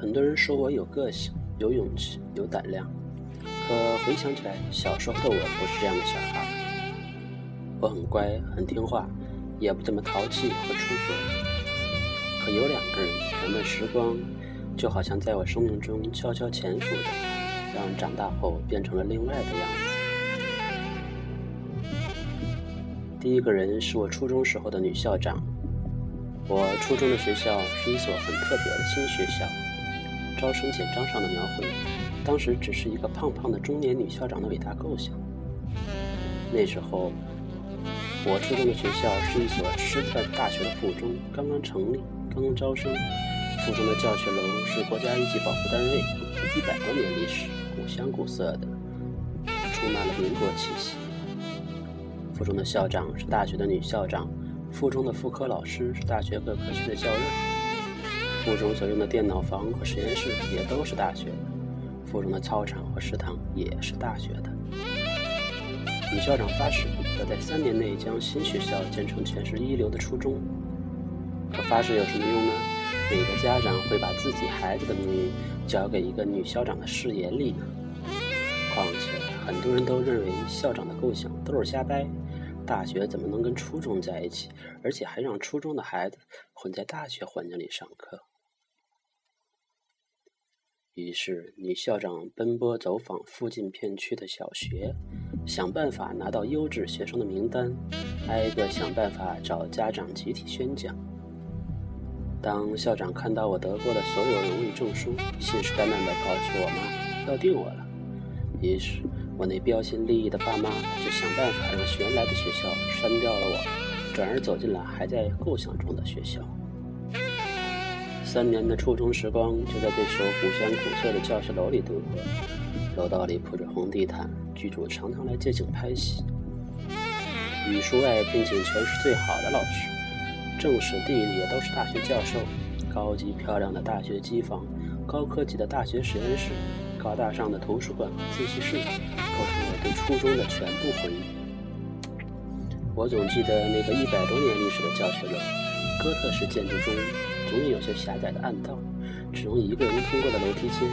很多人说我有个性、有勇气、有胆量，可回想起来，小时候的我不是这样的小孩。我很乖、很听话，也不怎么淘气和出格。可有两个人，两段时光，就好像在我生命中悄悄潜伏着，让长大后变成了另外的样子。第一个人是我初中时候的女校长。我初中的学校是一所很特别的新学校，招生简章上的描绘，当时只是一个胖胖的中年女校长的伟大构想。那时候，我初中的学校是一所师范大学的附中，刚刚成立，刚刚招生。附中的教学楼是国家一级保护单位，一百多年历史，古香古色的，充满了民国气息。附中的校长是大学的女校长。附中的副科老师是大学各科系的教任，附中所用的电脑房和实验室也都是大学的，附中的操场和食堂也是大学的。女校长发誓要在三年内将新学校建成全市一流的初中。可发誓有什么用呢？哪个家长会把自己孩子的命运交给一个女校长的誓言里呢？况且很多人都认为校长的构想都是瞎掰。大学怎么能跟初中在一起？而且还让初中的孩子混在大学环境里上课？于是，女校长奔波走访附近片区的小学，想办法拿到优质学生的名单，挨个想办法找家长集体宣讲。当校长看到我得过的所有荣誉证书，信誓旦旦地告诉我妈要定我了。于是。我那标新立异的爸妈就想办法让原来的学校删掉了我，转而走进了还在构想中的学校。三年的初中时光就在这所古香古色的教学楼里度过，楼道里铺着红地毯，剧组常常来借景拍戏。语数外聘请全市最好的老师，政史地理也都是大学教授，高级漂亮的大学机房，高科技的大学实验室。高大上的图书馆和自习室，构成了对初中的全部回忆。我总记得那个一百多年历史的教学楼，哥特式建筑中总有些狭窄的暗道，只容一个人通过的楼梯间，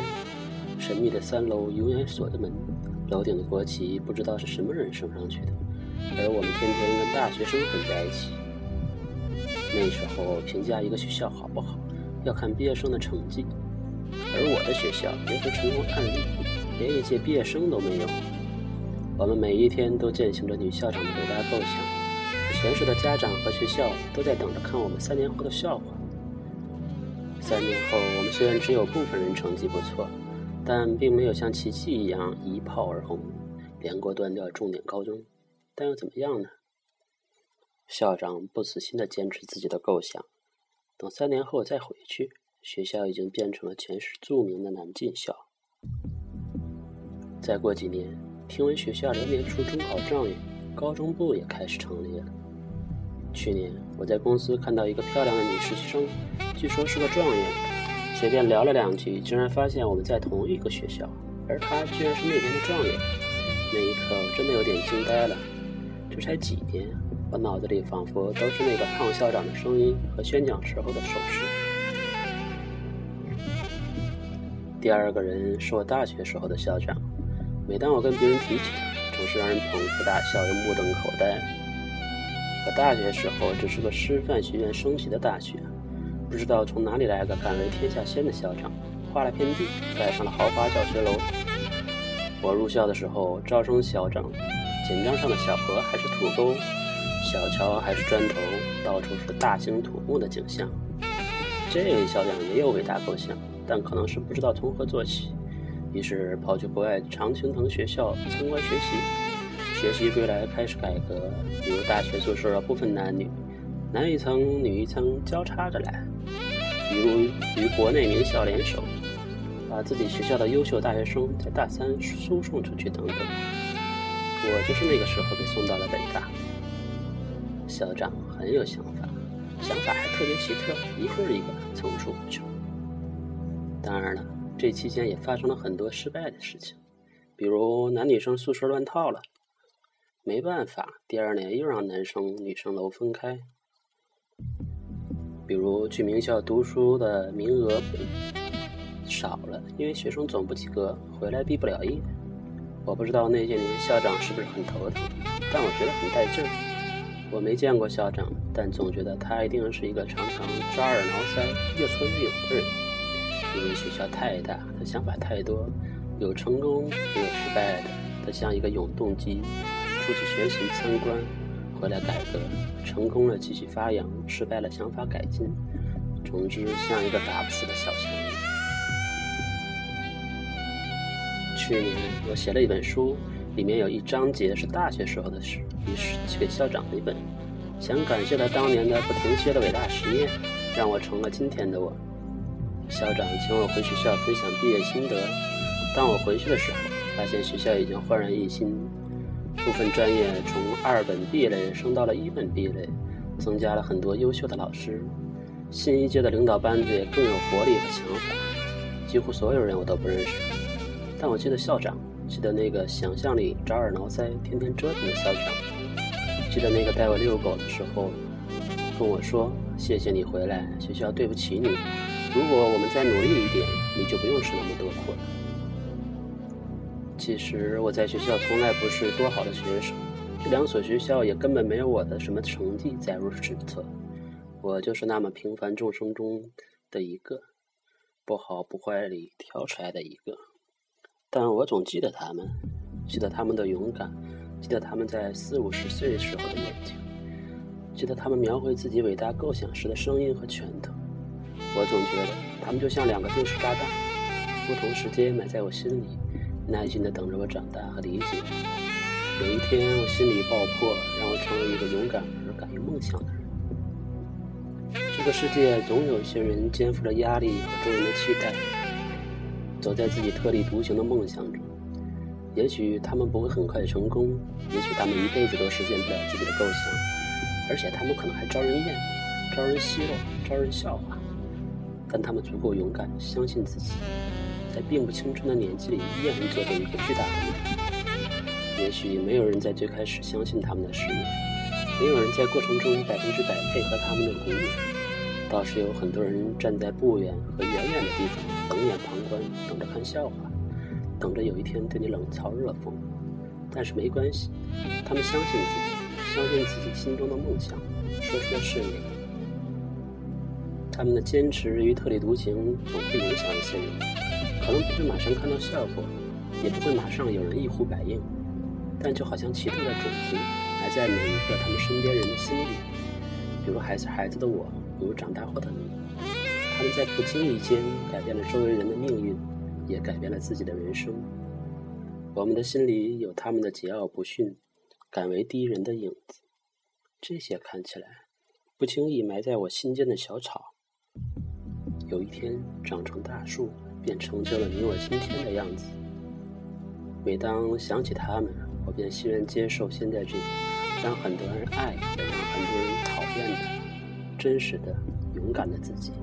神秘的三楼永远锁着门，楼顶的国旗不知道是什么人升上去的，而我们天天跟大学生混在一起。那时候评价一个学校好不好，要看毕业生的成绩。而我的学校别说成功案例，连一届毕业生都没有。我们每一天都践行着女校长的伟大构想，全市的家长和学校都在等着看我们三年后的笑话。三年后，我们虽然只有部分人成绩不错，但并没有像奇迹一样一炮而红，连过断掉重点高中。但又怎么样呢？校长不死心地坚持自己的构想，等三年后再回去。学校已经变成了全市著名的南进校。再过几年，听闻学校连年出中考状元，高中部也开始成立了。去年我在公司看到一个漂亮的女实习生，据说是个状元。随便聊了两句，竟然发现我们在同一个学校，而他居然是那边的状元。那一刻，我真的有点惊呆了。这才几年，我脑子里仿佛都是那个胖校长的声音和宣讲时候的手势。第二个人是我大学时候的校长，每当我跟别人提起他，总是让人捧腹大笑又目瞪口呆。我大学时候只是个师范学院升旗的大学，不知道从哪里来个敢为天下先的校长，划了片地，盖上了豪华教学楼。我入校的时候，招生校长简章上的小河还是土沟，小桥还是砖头，到处是大兴土木的景象。这位校长也有伟大构想。但可能是不知道从何做起，于是跑去国外常青藤学校参观学习。学习归来，开始改革，比如大学宿舍不分男女，男一层女一层交叉着来；比如与国内名校联手，把自己学校的优秀大学生在大三输送出去等等。我就是那个时候被送到了北大。校长很有想法，想法还特别奇特，一个一个，层出不穷。当然了，这期间也发生了很多失败的事情，比如男女生宿舍乱套了，没办法，第二年又让男生女生楼分开；比如去名校读书的名额少了，因为学生总不及格，回来毕不了业。我不知道那些年校长是不是很头疼，但我觉得很带劲儿。我没见过校长，但总觉得他一定是一个常常抓耳挠腮、越挫越勇的人。因为学校太大，他想法太多，有成功也有失败的。他像一个永动机，出去学习参观，回来改革，成功了继续发扬，失败了想法改进。总之，像一个打不死的小强。去年我写了一本书。里面有一章节是大学时候的事，于是寄给校长的一本，想感谢他当年的不停歇的伟大实验，让我成了今天的我。校长请我回学校分享毕业心得。当我回去的时候，发现学校已经焕然一新，部分专业从二本 B 类升到了一本 B 类，增加了很多优秀的老师，新一届的领导班子也更有活力和想法。几乎所有人我都不认识，但我记得校长。记得那个想象力抓耳挠腮、天天折腾的校长，记得那个带我遛狗的时候跟我说：“谢谢你回来，学校对不起你。如果我们再努力一点，你就不用吃那么多苦了。”其实我在学校从来不是多好的学生，这两所学校也根本没有我的什么成绩载入史册，我就是那么平凡众生中的一个，不好不坏里挑出来的一个。但我总记得他们，记得他们的勇敢，记得他们在四五十岁时候的眼睛，记得他们描绘自己伟大构想时的声音和拳头。我总觉得他们就像两个定时炸弹，不同时间埋在我心里，耐心地等着我长大和理解。有一天我心里爆破，让我成为一个勇敢而敢于梦想的人。这个世界总有一些人肩负着压力和众人的期待。走在自己特立独行的梦想中，也许他们不会很快成功，也许他们一辈子都实现不了自己的构想，而且他们可能还招人厌、招人奚落、招人笑话。但他们足够勇敢，相信自己，在并不青春的年纪里依然做着一个巨大的梦。也许没有人在最开始相信他们的事业，没有人在过程中百分之百配合他们的鼓舞。倒是有很多人站在不远和远远的地方，冷眼旁观，等着看笑话，等着有一天对你冷嘲热讽。但是没关系，他们相信自己，相信自己心中的梦想，说出了誓言。他们的坚持与特立独行总会影响一些人，可能不会马上看到效果，也不会马上有人一呼百应，但就好像奇特的种子埋在每一个他们身边人的心里，比如还是孩子的我。比如长大后的你，他们在不经意间改变了周围人的命运，也改变了自己的人生。我们的心里有他们的桀骜不驯、敢为第一人的影子。这些看起来不经意埋在我心间的小草，有一天长成大树，便成就了你我今天的样子。每当想起他们，我便欣然接受现在这个让很多人爱，也让很多人讨厌的。真实的、勇敢的自己。